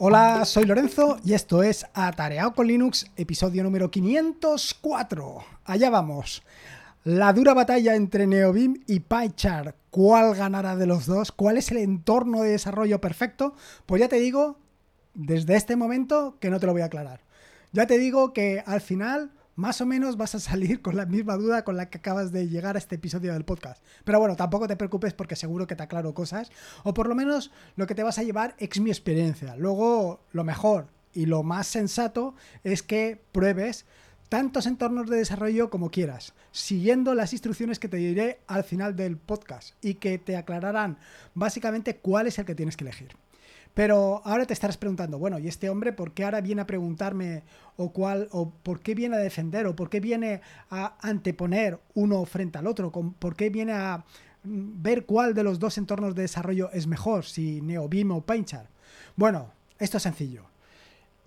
Hola, soy Lorenzo y esto es Atareado con Linux, episodio número 504. Allá vamos. La dura batalla entre Neobim y PyChart. ¿Cuál ganará de los dos? ¿Cuál es el entorno de desarrollo perfecto? Pues ya te digo, desde este momento, que no te lo voy a aclarar. Ya te digo que al final más o menos vas a salir con la misma duda con la que acabas de llegar a este episodio del podcast. Pero bueno, tampoco te preocupes porque seguro que te aclaro cosas, o por lo menos lo que te vas a llevar es mi experiencia. Luego, lo mejor y lo más sensato es que pruebes tantos entornos de desarrollo como quieras, siguiendo las instrucciones que te diré al final del podcast y que te aclararán básicamente cuál es el que tienes que elegir. Pero ahora te estarás preguntando, bueno, ¿y este hombre por qué ahora viene a preguntarme o cuál o por qué viene a defender o por qué viene a anteponer uno frente al otro? ¿Por qué viene a mm, ver cuál de los dos entornos de desarrollo es mejor, si NeoBeam o PaintChart? Bueno, esto es sencillo.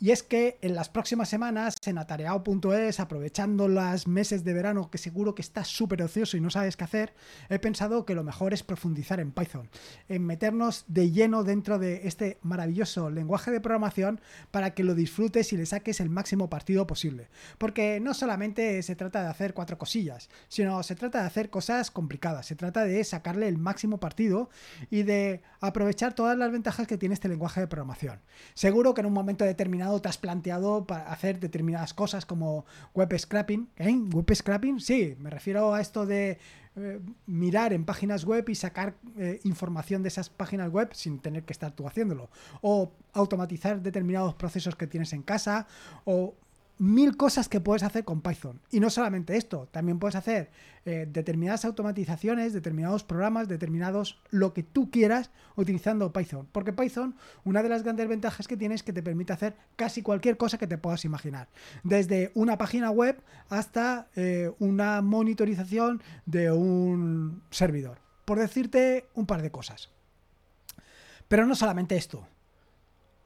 Y es que en las próximas semanas en atareado.es, aprovechando los meses de verano que seguro que estás súper ocioso y no sabes qué hacer, he pensado que lo mejor es profundizar en Python, en meternos de lleno dentro de este maravilloso lenguaje de programación para que lo disfrutes y le saques el máximo partido posible. Porque no solamente se trata de hacer cuatro cosillas, sino se trata de hacer cosas complicadas, se trata de sacarle el máximo partido y de aprovechar todas las ventajas que tiene este lenguaje de programación. Seguro que en un momento determinado te has planteado para hacer determinadas cosas como web scrapping. ¿Eh? ¿Web scrapping? Sí, me refiero a esto de eh, mirar en páginas web y sacar eh, información de esas páginas web sin tener que estar tú haciéndolo. O automatizar determinados procesos que tienes en casa. O mil cosas que puedes hacer con Python. Y no solamente esto, también puedes hacer eh, determinadas automatizaciones, determinados programas, determinados lo que tú quieras utilizando Python. Porque Python, una de las grandes ventajas que tiene es que te permite hacer casi cualquier cosa que te puedas imaginar. Desde una página web hasta eh, una monitorización de un servidor. Por decirte un par de cosas. Pero no solamente esto.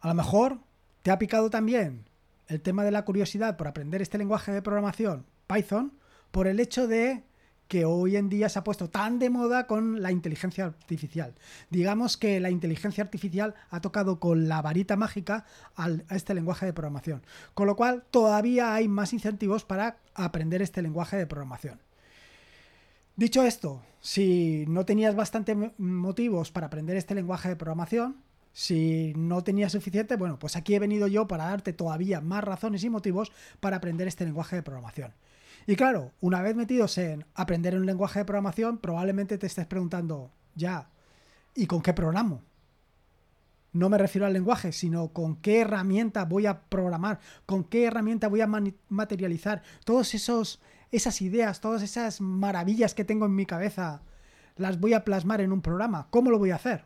A lo mejor te ha picado también el tema de la curiosidad por aprender este lenguaje de programación, Python, por el hecho de que hoy en día se ha puesto tan de moda con la inteligencia artificial. Digamos que la inteligencia artificial ha tocado con la varita mágica a este lenguaje de programación. Con lo cual todavía hay más incentivos para aprender este lenguaje de programación. Dicho esto, si no tenías bastantes motivos para aprender este lenguaje de programación, si no tenías suficiente, bueno, pues aquí he venido yo para darte todavía más razones y motivos para aprender este lenguaje de programación. Y claro, una vez metidos en aprender un lenguaje de programación, probablemente te estés preguntando, ya, ¿y con qué programo? No me refiero al lenguaje, sino con qué herramienta voy a programar, con qué herramienta voy a materializar todos esos esas ideas, todas esas maravillas que tengo en mi cabeza, las voy a plasmar en un programa. ¿Cómo lo voy a hacer?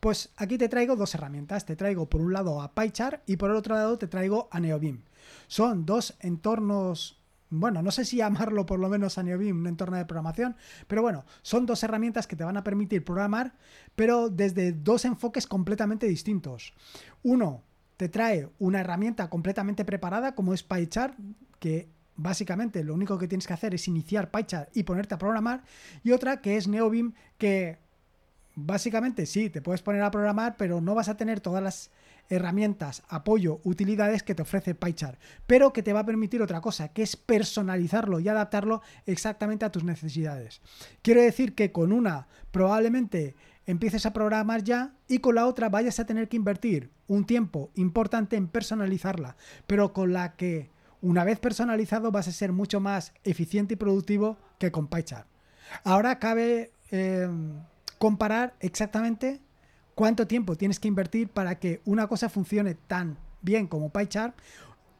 Pues aquí te traigo dos herramientas. Te traigo por un lado a PyChart y por el otro lado te traigo a NeoBeam. Son dos entornos, bueno, no sé si llamarlo por lo menos a NeoBeam un entorno de programación, pero bueno, son dos herramientas que te van a permitir programar, pero desde dos enfoques completamente distintos. Uno te trae una herramienta completamente preparada como es PyChart, que básicamente lo único que tienes que hacer es iniciar PyChart y ponerte a programar, y otra que es NeoBeam que básicamente sí, te puedes poner a programar, pero no vas a tener todas las herramientas, apoyo, utilidades que te ofrece PyChart, pero que te va a permitir otra cosa, que es personalizarlo y adaptarlo exactamente a tus necesidades. Quiero decir que con una probablemente empieces a programar ya y con la otra vayas a tener que invertir un tiempo importante en personalizarla, pero con la que una vez personalizado vas a ser mucho más eficiente y productivo que con PyChart. Ahora cabe... Em, comparar exactamente cuánto tiempo tienes que invertir para que una cosa funcione tan bien como PyChart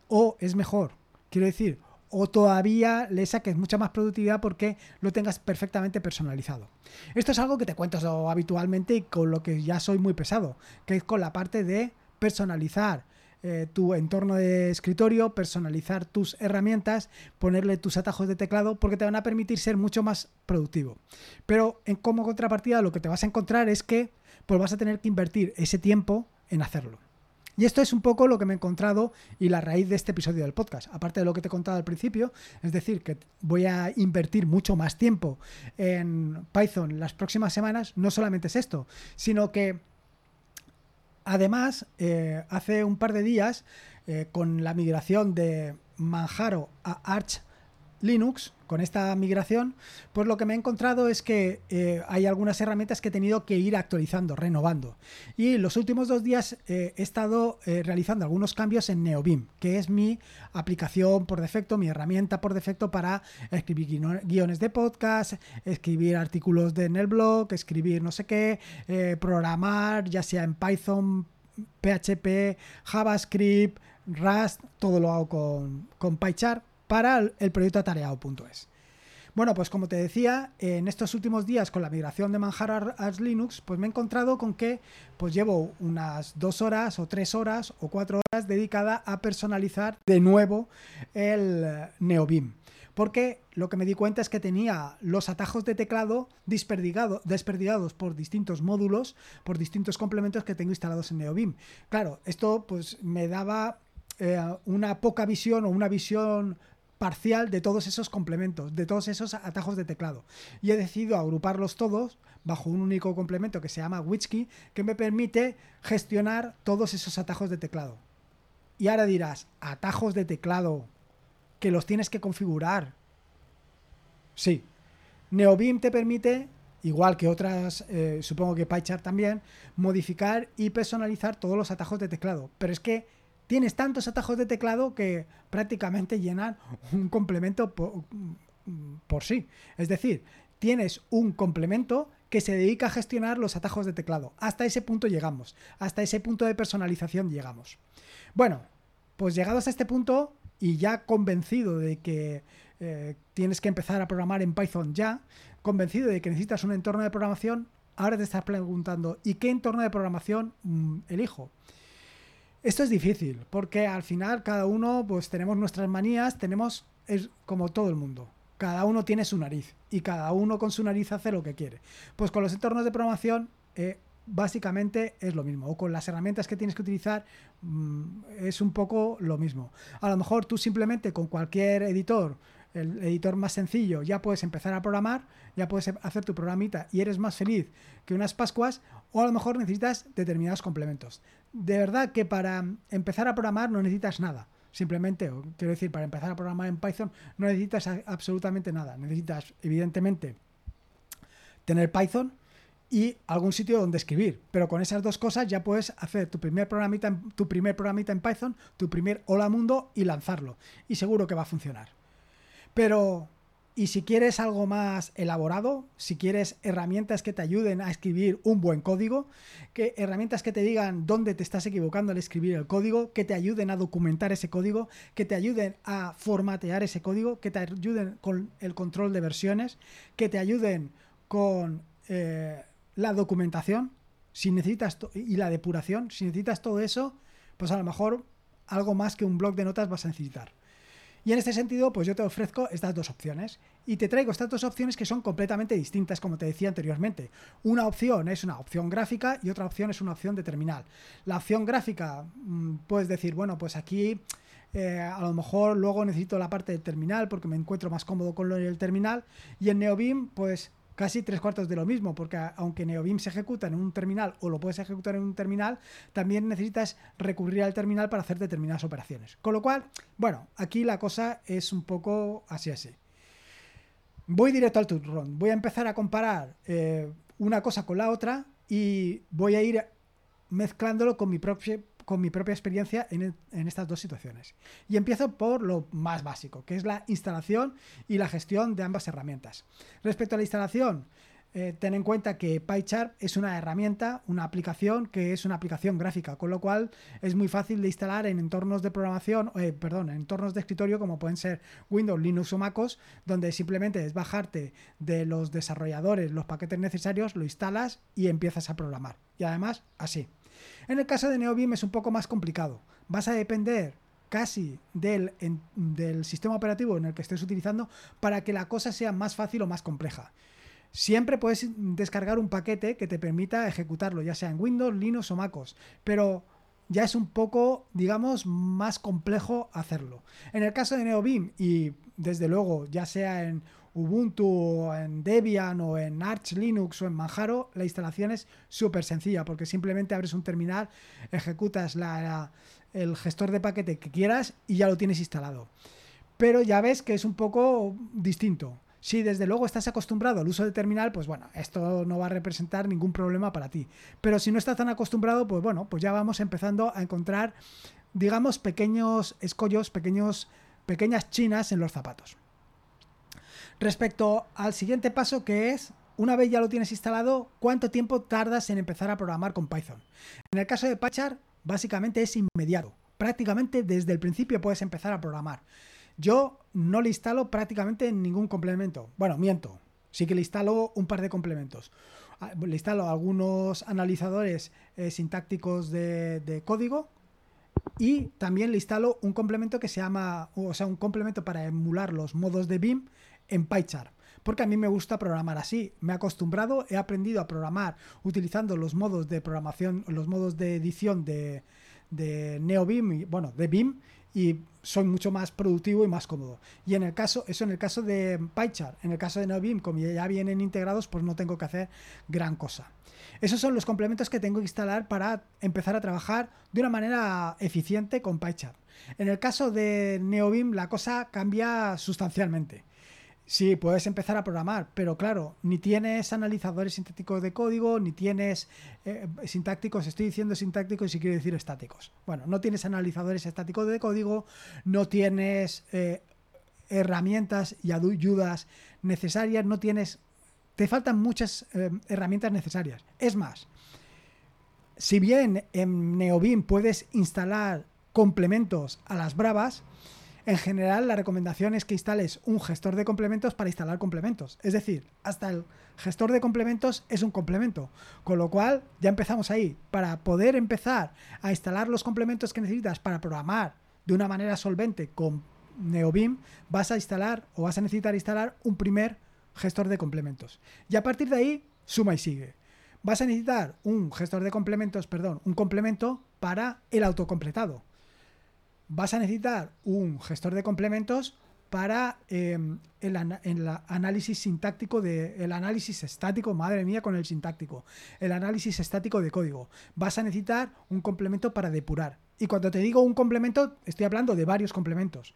o es mejor, quiero decir, o todavía le saques mucha más productividad porque lo tengas perfectamente personalizado. Esto es algo que te cuento habitualmente y con lo que ya soy muy pesado, que es con la parte de personalizar eh, tu entorno de escritorio, personalizar tus herramientas, ponerle tus atajos de teclado, porque te van a permitir ser mucho más productivo. Pero en como contrapartida lo que te vas a encontrar es que pues vas a tener que invertir ese tiempo en hacerlo. Y esto es un poco lo que me he encontrado y la raíz de este episodio del podcast. Aparte de lo que te he contado al principio, es decir, que voy a invertir mucho más tiempo en Python las próximas semanas, no solamente es esto, sino que Además, eh, hace un par de días, eh, con la migración de Manjaro a Arch Linux, con esta migración, pues lo que me he encontrado es que eh, hay algunas herramientas que he tenido que ir actualizando, renovando. Y los últimos dos días eh, he estado eh, realizando algunos cambios en NeoBeam, que es mi aplicación por defecto, mi herramienta por defecto para escribir guiones de podcast, escribir artículos de, en el blog, escribir no sé qué, programar, ya sea en Python, PHP, JavaScript, Rust, todo lo hago con, con PyChart para el proyecto atareado.es. Bueno, pues como te decía, en estos últimos días con la migración de Manjar a Linux, pues me he encontrado con que pues llevo unas dos horas o tres horas o cuatro horas dedicada a personalizar de nuevo el NeoBeam. Porque lo que me di cuenta es que tenía los atajos de teclado desperdigados por distintos módulos, por distintos complementos que tengo instalados en NeoBeam. Claro, esto pues me daba eh, una poca visión o una visión parcial de todos esos complementos, de todos esos atajos de teclado. Y he decidido agruparlos todos bajo un único complemento que se llama Witchkey, que me permite gestionar todos esos atajos de teclado. Y ahora dirás, atajos de teclado que los tienes que configurar. Sí, NeoBeam te permite, igual que otras, eh, supongo que PyChart también, modificar y personalizar todos los atajos de teclado. Pero es que tienes tantos atajos de teclado que prácticamente llenan un complemento por, sí. Es decir, tienes un complemento que se dedica a gestionar los atajos de teclado. Hasta ese punto llegamos, hasta ese punto de personalización llegamos. Bueno, pues llegados a este punto y ya convencido de que eh, tienes que empezar a programar en Python ya, convencido de que necesitas un entorno de programación, ahora te estás preguntando, ¿y qué entorno de programación mm, elijo? Esto es difícil, porque al final cada uno pues tenemos nuestras manías, tenemos, es como todo el mundo, cada uno tiene su nariz y cada uno con su nariz hace lo que quiere. Pues con los entornos de programación eh, básicamente es lo mismo, o con las herramientas que tienes que utilizar mm, es un poco lo mismo. A lo mejor tú simplemente con cualquier editor el editor más sencillo, ya puedes empezar a programar, ya puedes hacer tu programita y eres más feliz que unas Pascuas, o a lo mejor necesitas determinados complementos. De verdad que para empezar a programar no necesitas nada. Simplemente, quiero decir, para empezar a programar en Python no necesitas absolutamente nada. Necesitas, evidentemente, tener Python y algún sitio donde escribir. Pero con esas dos cosas ya puedes hacer tu primer programita, tu primer programita en Python, tu primer hola mundo y lanzarlo. Y seguro que va a funcionar. Pero, ¿y si quieres algo más elaborado? Si quieres herramientas que te ayuden a escribir un buen código, que herramientas que te digan dónde te estás equivocando al escribir el código, que te ayuden a documentar ese código, que te ayuden a formatear ese código, que te ayuden con el control de versiones, que te ayuden con eh, la documentación, si necesitas y la depuración, si necesitas todo eso, pues a lo mejor algo más que un blog de notas vas a necesitar. Y en este sentido, pues yo te ofrezco estas dos opciones. Y te traigo estas dos opciones que son completamente distintas, como te decía anteriormente. Una opción es una opción gráfica y otra opción es una opción de terminal. La opción gráfica, mm, puedes decir, bueno, pues aquí eh, a lo mejor luego necesito la parte de terminal porque me encuentro más cómodo con lo del terminal. Y en NeoBeam, pues casi tres cuartos de lo mismo, porque aunque NeoBeam se ejecuta en un terminal o lo puedes ejecutar en un terminal, también necesitas recurrir al terminal para hacer determinadas operaciones. Con lo cual, bueno, aquí la cosa es un poco así así. Voy directo al turrón. Voy a empezar a comparar eh, una cosa con la otra y voy a ir mezclándolo con mi propio con mi propia experiencia en, estas dos situaciones. Y empiezo por lo más básico, que es la instalación y la gestión de ambas herramientas. Respecto a la instalación, eh, ten en cuenta que PyChart es una herramienta, una aplicación que es una aplicación gráfica, con lo cual es muy fácil de instalar en entornos de programación, eh, perdón, en entornos de escritorio como pueden ser Windows, Linux o MacOS, donde simplemente es bajarte de los desarrolladores los paquetes necesarios, lo instalas y empiezas a programar. Y además, así. En el caso de NeoBeam es un poco más complicado. Vas a depender casi del, del sistema operativo en el que estés utilizando para que la cosa sea más fácil o más compleja. Siempre puedes descargar un paquete que te permita ejecutarlo, ya sea en Windows, Linux o MacOS, pero ya es un poco, digamos, más complejo hacerlo. En el caso de NeoBeam y desde luego ya sea en Ubuntu o en Debian o en Arch Linux o en Manjaro, la instalación es súper sencilla porque simplemente abres un terminal, ejecutas el gestor de paquete que quieras y ya lo tienes instalado. Pero ya ves que es un poco distinto. Si desde luego estás acostumbrado al uso de terminal, pues bueno, esto no va a representar ningún problema para ti. Pero si no estás tan acostumbrado, pues bueno, pues ya vamos empezando a encontrar, digamos, pequeños escollos, pequeños, pequeñas chinas en los zapatos. Respecto al siguiente paso que es, una vez ya lo tienes instalado, ¿cuánto tiempo tardas en empezar a programar con Python? En el caso de PyChar, básicamente es inmediato. Prácticamente desde el principio puedes empezar a programar. Yo no le instalo prácticamente ningún complemento. Bueno, miento. Sí que le instalo un par de complementos. Ah, le instalo algunos analizadores eh, sintácticos de, código y también le instalo un complemento que se llama, o sea, un complemento para emular los modos de BIM en PyChar. Porque a mí me gusta programar así. Me he acostumbrado, he aprendido a programar utilizando los modos de programación, los modos de edición de, de NeoBIM, bueno, de BIM y soy mucho más productivo y más cómodo. Y en el caso, eso en el caso de PyChart, en el caso de NeoBeam, como ya vienen integrados, pues no tengo que hacer gran cosa. Esos son los complementos que tengo que instalar para empezar a trabajar de una manera eficiente con PyChart. En el caso de NeoBeam la cosa cambia sustancialmente. Sí, puedes empezar a programar, pero claro, ni tienes analizadores sintácticos de código, ni tienes eh, sintácticos, estoy diciendo sintácticos y si quiero decir estáticos. Bueno, no tienes analizadores estáticos de código, no tienes eh, herramientas y ayudas necesarias, no tienes... Te faltan muchas eh, herramientas necesarias. Es más, si bien en NeoBeam puedes instalar complementos a las bravas, en general, la recomendación es que instales un gestor de complementos para instalar complementos. Es decir, hasta el gestor de complementos es un complemento. Con lo cual, ya empezamos ahí. Para poder empezar a instalar los complementos que necesitas para programar de una manera solvente con NeoBeam, vas a instalar o vas a necesitar instalar un primer gestor de complementos. Y a partir de ahí, suma y sigue. Vas a necesitar un gestor de complementos, perdón, un complemento para el autocompletado vas a necesitar un gestor de complementos para em, el, análisis sintáctico de el análisis estático, madre mía con el sintáctico, el análisis estático de código. Vas a necesitar un complemento para depurar. Y cuando te digo un complemento, estoy hablando de varios complementos.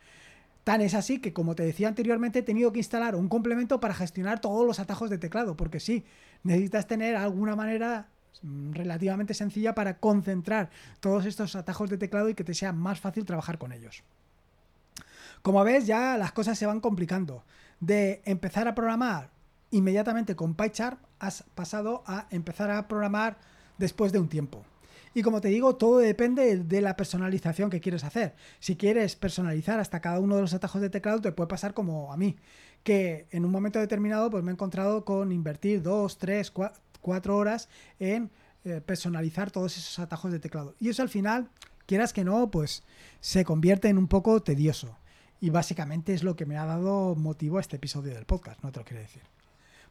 Tan es así que, como te decía anteriormente, he tenido que instalar un complemento para gestionar todos los atajos de teclado, porque sí, necesitas tener alguna manera relativamente sencilla para concentrar todos estos atajos de teclado y que te sea más fácil trabajar con ellos. Como ves, ya las cosas se van complicando. De empezar a programar inmediatamente con PyChart, has pasado a empezar a programar después de un tiempo. Y como te digo, todo depende de la personalización que quieres hacer. Si quieres personalizar hasta cada uno de los atajos de teclado, te puede pasar como a mí, que en un momento determinado pues me he encontrado con invertir dos, tres, cuatro cuatro horas en eh, personalizar todos esos atajos de teclado. Y eso al final, quieras que no, pues se convierte en un poco tedioso. Y básicamente es lo que me ha dado motivo a este episodio del podcast, no te lo quiero decir.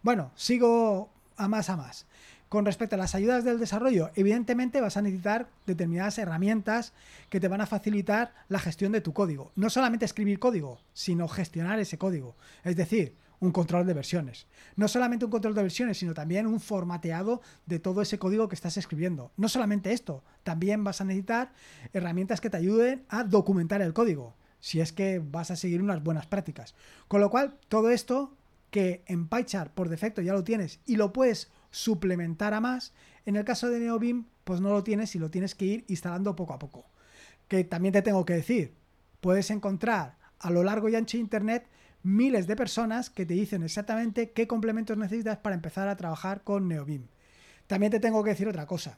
Bueno, sigo a más a más. Con respecto a las ayudas del desarrollo, evidentemente vas a necesitar determinadas herramientas que te van a facilitar la gestión de tu código. No solamente escribir código, sino gestionar ese código. Es decir, un control de versiones. No solamente un control de versiones, sino también un formateado de todo ese código que estás escribiendo. No solamente esto, también vas a necesitar herramientas que te ayuden a documentar el código, si es que vas a seguir unas buenas prácticas. Con lo cual, todo esto que en PyChart por defecto ya lo tienes y lo puedes suplementar a más, en el caso de NeoBeam, pues no lo tienes y lo tienes que ir instalando poco a poco. Que también te tengo que decir, puedes encontrar a lo largo y ancho de Internet miles de personas que te dicen exactamente qué complementos necesitas para empezar a trabajar con NeoBeam. También te tengo que decir otra cosa,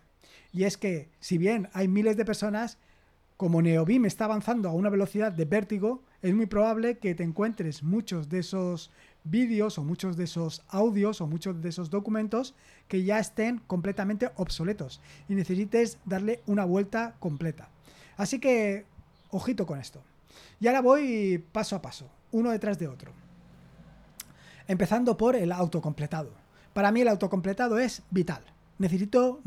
y es que si bien hay miles de personas, como NeoBeam está avanzando a una velocidad de vértigo, es muy probable que te encuentres muchos de esos vídeos o muchos de esos audios o muchos de esos documentos que ya estén completamente obsoletos y necesites darle una vuelta completa. Así que, ojito con esto. Y ahora voy paso a paso uno detrás de otro. Empezando por el autocompletado. Para mí el autocompletado es vital. Necesito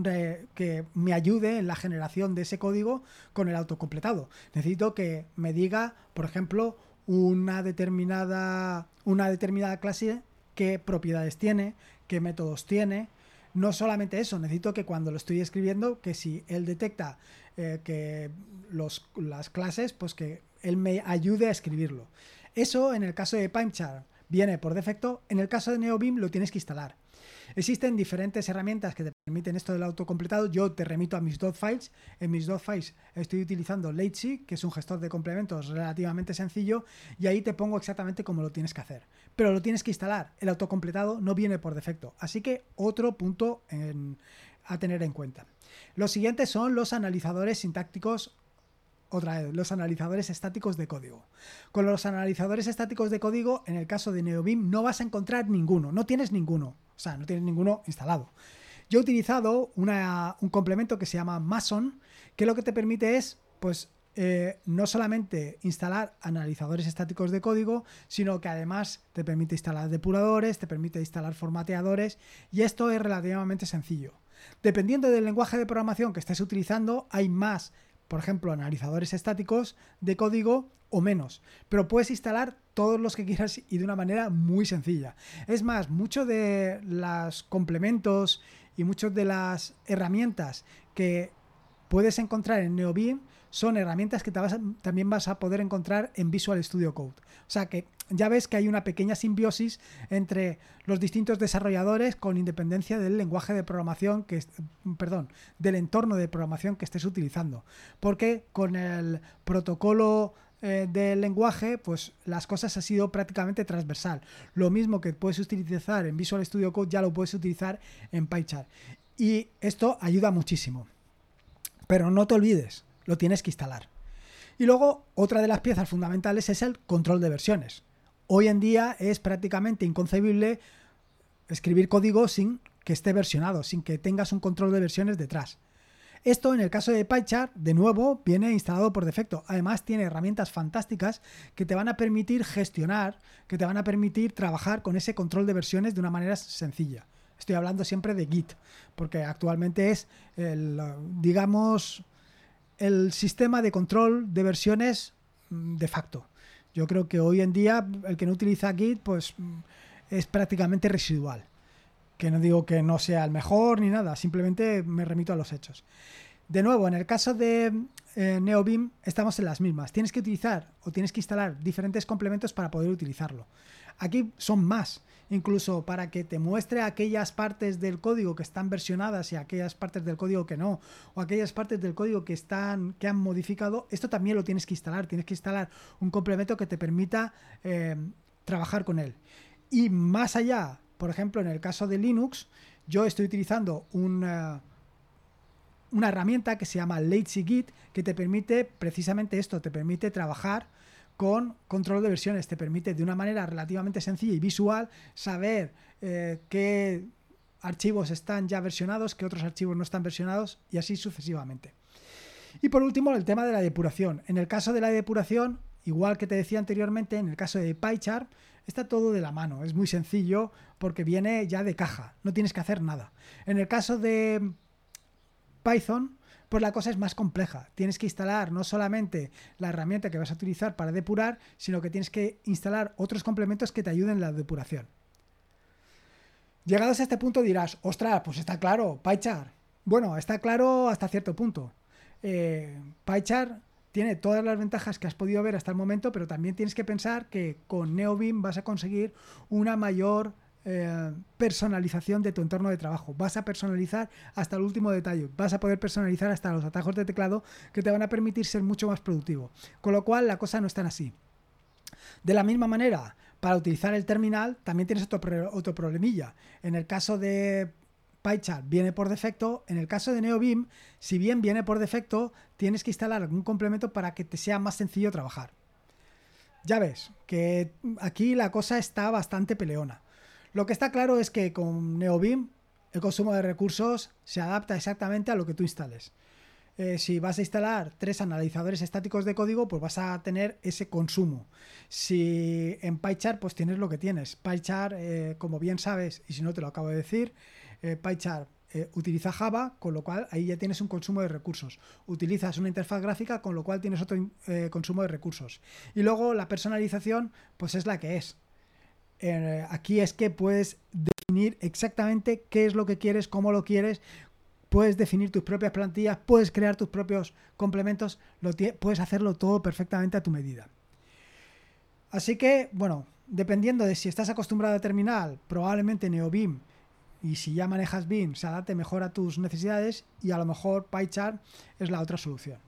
que me ayude en la generación de ese código con el autocompletado. Necesito que me diga, por ejemplo, una determinada, una determinada clase, qué propiedades tiene, qué métodos tiene. No solamente eso, necesito que cuando lo estoy escribiendo, que si él detecta eh, que los, las clases, pues que él me ayude a escribirlo. Eso en el caso de PipeChart viene por defecto, en el caso de NeoBeam lo tienes que instalar. Existen diferentes herramientas que te permiten esto del autocompletado. Yo te remito a mis files. En mis files estoy utilizando Lazy, que es un gestor de complementos relativamente sencillo, y ahí te pongo exactamente cómo lo tienes que hacer. Pero lo tienes que instalar. El autocompletado no viene por defecto. Así que otro punto a tener en cuenta. Los siguientes son los analizadores sintácticos otra vez, los analizadores estáticos de código. Con los analizadores estáticos de código, en el caso de NeoBeam, no vas a encontrar ninguno, no tienes ninguno, o sea, no tienes ninguno instalado. Yo he utilizado un complemento que se llama Mason, que lo que te permite es, pues, eh, no solamente instalar analizadores estáticos de código, sino que además te permite instalar depuradores, te permite instalar formateadores, y esto es relativamente sencillo. Dependiendo del lenguaje de programación que estés utilizando, hay más por ejemplo, analizadores estáticos de código o menos, pero puedes instalar todos los que quieras y de una manera muy sencilla. Es más, muchos de los complementos y muchas de las herramientas que puedes encontrar en NeoBeam son herramientas que también vas a poder encontrar en Visual Studio Code. O sea que ya ves que hay una pequeña simbiosis entre los distintos desarrolladores con independencia del lenguaje de programación que perdón, del entorno de programación que estés utilizando. Porque con el protocolo eh, del lenguaje, pues las cosas han sido prácticamente transversal. Lo mismo que puedes utilizar en Visual Studio Code ya lo puedes utilizar en PyChart. Y esto ayuda muchísimo. Pero no te olvides, lo tienes que instalar. Y luego, otra de las piezas fundamentales es el control de versiones. Hoy en día es prácticamente inconcebible escribir código sin que esté versionado, sin que tengas un control de versiones detrás. Esto en el caso de PyChart, de nuevo, viene instalado por defecto. Además tiene herramientas fantásticas que te van a permitir gestionar, que te van a permitir trabajar con ese control de versiones de una manera sencilla. Estoy hablando siempre de Git, porque actualmente es el, digamos, el sistema de control de versiones mm, de facto. Yo creo que hoy en día el que no utiliza Git pues es prácticamente residual. Que no digo que no sea el mejor ni nada, simplemente me remito a los hechos. De nuevo, en el caso de eh, NeoBeam estamos en las mismas. Tienes que utilizar o tienes que instalar diferentes complementos para poder utilizarlo. Aquí son más, incluso para que te muestre aquellas partes del código que están versionadas y aquellas partes del código que no, o aquellas partes del código que están que han modificado, esto también lo tienes que instalar, tienes que instalar un complemento que te permita eh, trabajar con él. Y más allá, por ejemplo, en el caso de Linux, yo estoy utilizando una, una herramienta que se llama LazyGit que te permite precisamente esto, te permite trabajar con control de versiones. Te permite de una manera relativamente sencilla y visual saber eh, qué archivos están ya versionados, qué otros archivos no están versionados y así sucesivamente. Y por último, el tema de la depuración. En el caso de la depuración, igual que te decía anteriormente, en el caso de PyChart, está todo de la mano. Es muy sencillo porque viene ya de caja, no tienes que hacer nada. En el caso de Python, pues la cosa es más compleja. Tienes que instalar no solamente la herramienta que vas a utilizar para depurar, sino que tienes que instalar otros complementos que te ayuden en la depuración. Llegados a este punto dirás, ostras, pues está claro, PyChart. Bueno, está claro hasta cierto punto. Eh, PyChart tiene todas las ventajas que has podido ver hasta el momento, pero también tienes que pensar que con NeoBeam vas a conseguir una mayor eh, personalización de tu entorno de trabajo. Vas a personalizar hasta el último detalle. Vas a poder personalizar hasta los atajos de teclado que te van a permitir ser mucho más productivo. Con lo cual, la cosa no es tan así. De la misma manera, para utilizar el terminal también tienes otro, otro problemilla. En el caso de PyChart viene por defecto. En el caso de NeoBeam, si bien viene por defecto, tienes que instalar algún complemento para que te sea más sencillo trabajar. Ya ves que aquí la cosa está bastante peleona. Lo que está claro es que con NeoBeam el consumo de recursos se adapta exactamente a lo que tú instales. Eh, si vas a instalar tres analizadores estáticos de código, pues vas a tener ese consumo. Si en PyChart, pues tienes lo que tienes. PyChart, eh, como bien sabes, y si no te lo acabo de decir, eh, eh, utiliza Java, con lo cual ahí ya tienes un consumo de recursos. Utilizas una interfaz gráfica, con lo cual tienes otro consumo de recursos. Y luego la personalización, pues es la que es. Eh, aquí es que puedes definir exactamente qué es lo que quieres, cómo lo quieres, puedes definir tus propias plantillas, puedes crear tus propios complementos, lo puedes hacerlo todo perfectamente a tu medida. Así que, bueno, dependiendo de si estás acostumbrado a terminal, probablemente NeoBeam y si ya manejas BIM se adapte mejor a tus necesidades y a lo mejor PyChart es la otra solución.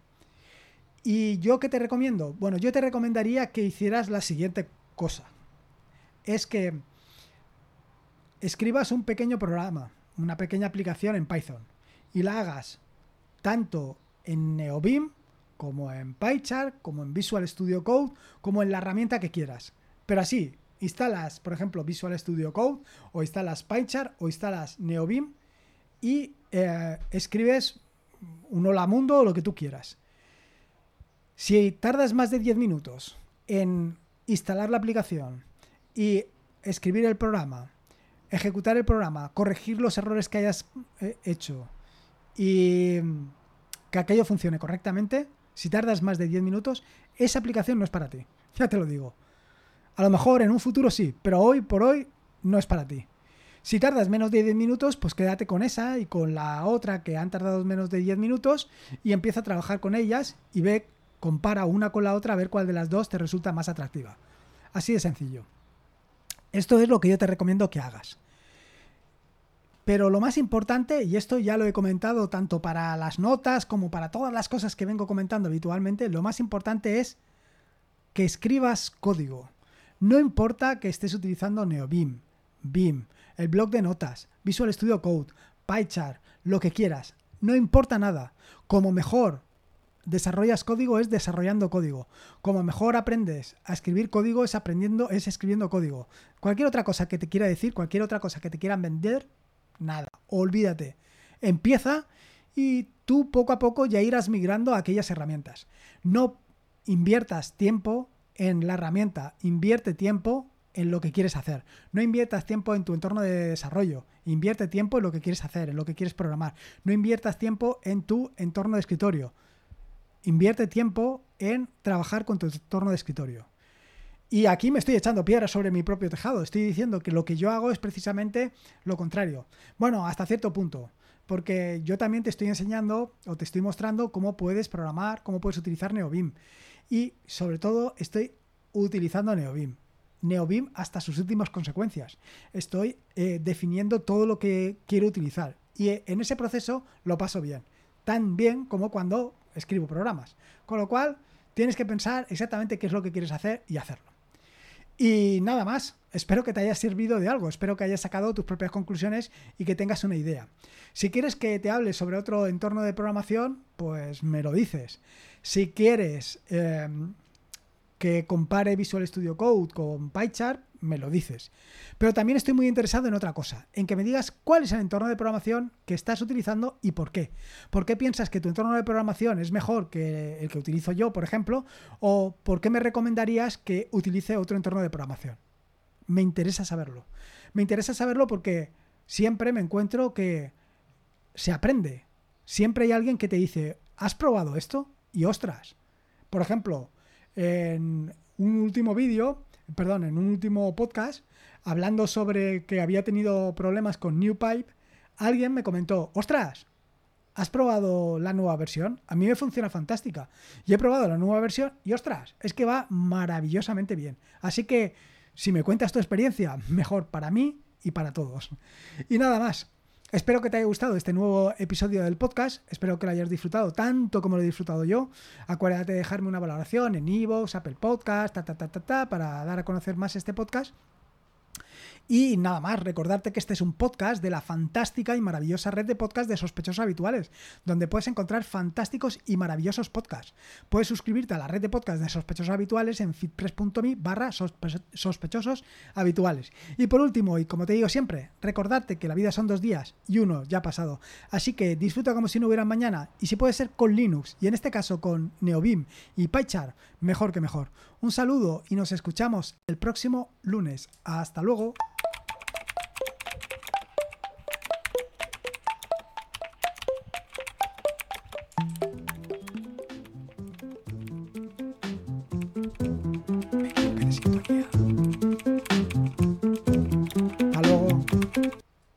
¿Y yo qué te recomiendo? Bueno, yo te recomendaría que hicieras la siguiente cosa. Es que escribas un pequeño programa, una pequeña aplicación en Python y la hagas tanto en NeoBeam como en PyChart, como en Visual Studio Code, como en la herramienta que quieras. Pero así, instalas, por ejemplo, Visual Studio Code, o instalas PyChart, o instalas NeoBeam, y eh, escribes un hola mundo o lo que tú quieras. Si tardas más de 10 minutos en instalar la aplicación y escribir el programa, ejecutar el programa, corregir los errores que hayas eh, hecho y que aquello funcione correctamente, si tardas más de 10 minutos, esa aplicación no es para ti. Ya te lo digo. A lo mejor en un futuro sí, pero hoy por hoy no es para ti. Si tardas menos de 10 minutos, pues quédate con esa y con la otra que han tardado menos de 10 minutos y empieza a trabajar con ellas y ve, compara una con la otra a ver cuál de las dos te resulta más atractiva. Así de sencillo. Esto es lo que yo te recomiendo que hagas. Pero lo más importante, y esto ya lo he comentado tanto para las notas como para todas las cosas que vengo comentando habitualmente, lo más importante es que escribas código. No importa que estés utilizando NeoBeam, BIM, el blog de notas, Visual Studio Code, PyChart, lo que quieras. No importa nada. Como mejor desarrollas código es desarrollando código. Como mejor aprendes a escribir código es aprendiendo, es escribiendo código. Cualquier otra cosa que te quiera decir, cualquier otra cosa que te quieran vender, nada. Olvídate. Empieza y tú poco a poco ya irás migrando a aquellas herramientas. No inviertas tiempo en la herramienta, invierte tiempo en lo que quieres hacer. No inviertas tiempo en tu entorno de desarrollo, invierte tiempo en lo que quieres hacer, en lo que quieres programar. No inviertas tiempo en tu entorno de escritorio. Invierte tiempo en trabajar con tu entorno de escritorio. Y aquí me estoy echando piedras sobre mi propio tejado. Estoy diciendo que lo que yo hago es precisamente lo contrario. Bueno, hasta cierto punto. Porque yo también te estoy enseñando o te estoy mostrando cómo puedes programar, cómo puedes utilizar NeoBeam y sobre todo estoy utilizando NeoBeam. NeoBeam hasta sus últimas consecuencias. Estoy eh, definiendo todo lo que quiero utilizar y eh, en ese proceso lo paso bien, tan bien como cuando escribo programas. Con lo cual tienes que pensar exactamente qué es lo que quieres hacer y hacerlo. Y nada más, espero que te haya servido de algo, espero que hayas sacado tus propias conclusiones y que tengas una idea. Si quieres que te hable sobre otro entorno de programación, pues me lo dices. Si quieres em, que compare Visual Studio Code con PyChart, me lo dices. Pero también estoy muy interesado en otra cosa, en que me digas cuál es el entorno de programación que estás utilizando y por qué. ¿Por qué piensas que tu entorno de programación es mejor que el que utilizo yo, por ejemplo? ¿O por qué me recomendarías que utilice otro entorno de programación? Me interesa saberlo. Me interesa saberlo porque siempre me encuentro que se aprende. Siempre hay alguien que te dice, ¿has probado esto? Y ostras, por ejemplo, en un último vídeo, perdón, en un último podcast, hablando sobre que había tenido problemas con NewPipe, alguien me comentó, ostras, ¿has probado la nueva versión? A mí me funciona fantástica. Y he probado la nueva versión y ostras, es que va maravillosamente bien. Así que si me cuentas tu experiencia, mejor para mí y para todos. Y nada más. Espero que te haya gustado este nuevo episodio del podcast. Espero que lo hayas disfrutado tanto como lo he disfrutado yo. Acuérdate de dejarme una valoración en Evox, Apple Podcast, ta, ta, ta, ta, ta, para dar a conocer más este podcast. Y nada más, recordarte que este es un podcast de la fantástica y maravillosa red de podcasts de sospechosos habituales, donde puedes encontrar fantásticos y maravillosos podcasts. Puedes suscribirte a la red de podcasts de sospechosos habituales en fitpress.me barra sospechosos habituales. Y por último, y como te digo siempre, recordarte que la vida son dos días y uno ya ha pasado. Así que disfruta como si no hubiera mañana y si puede ser con Linux y en este caso con NeoBeam y PyChart, mejor que mejor. Un saludo y nos escuchamos el próximo lunes. Hasta luego.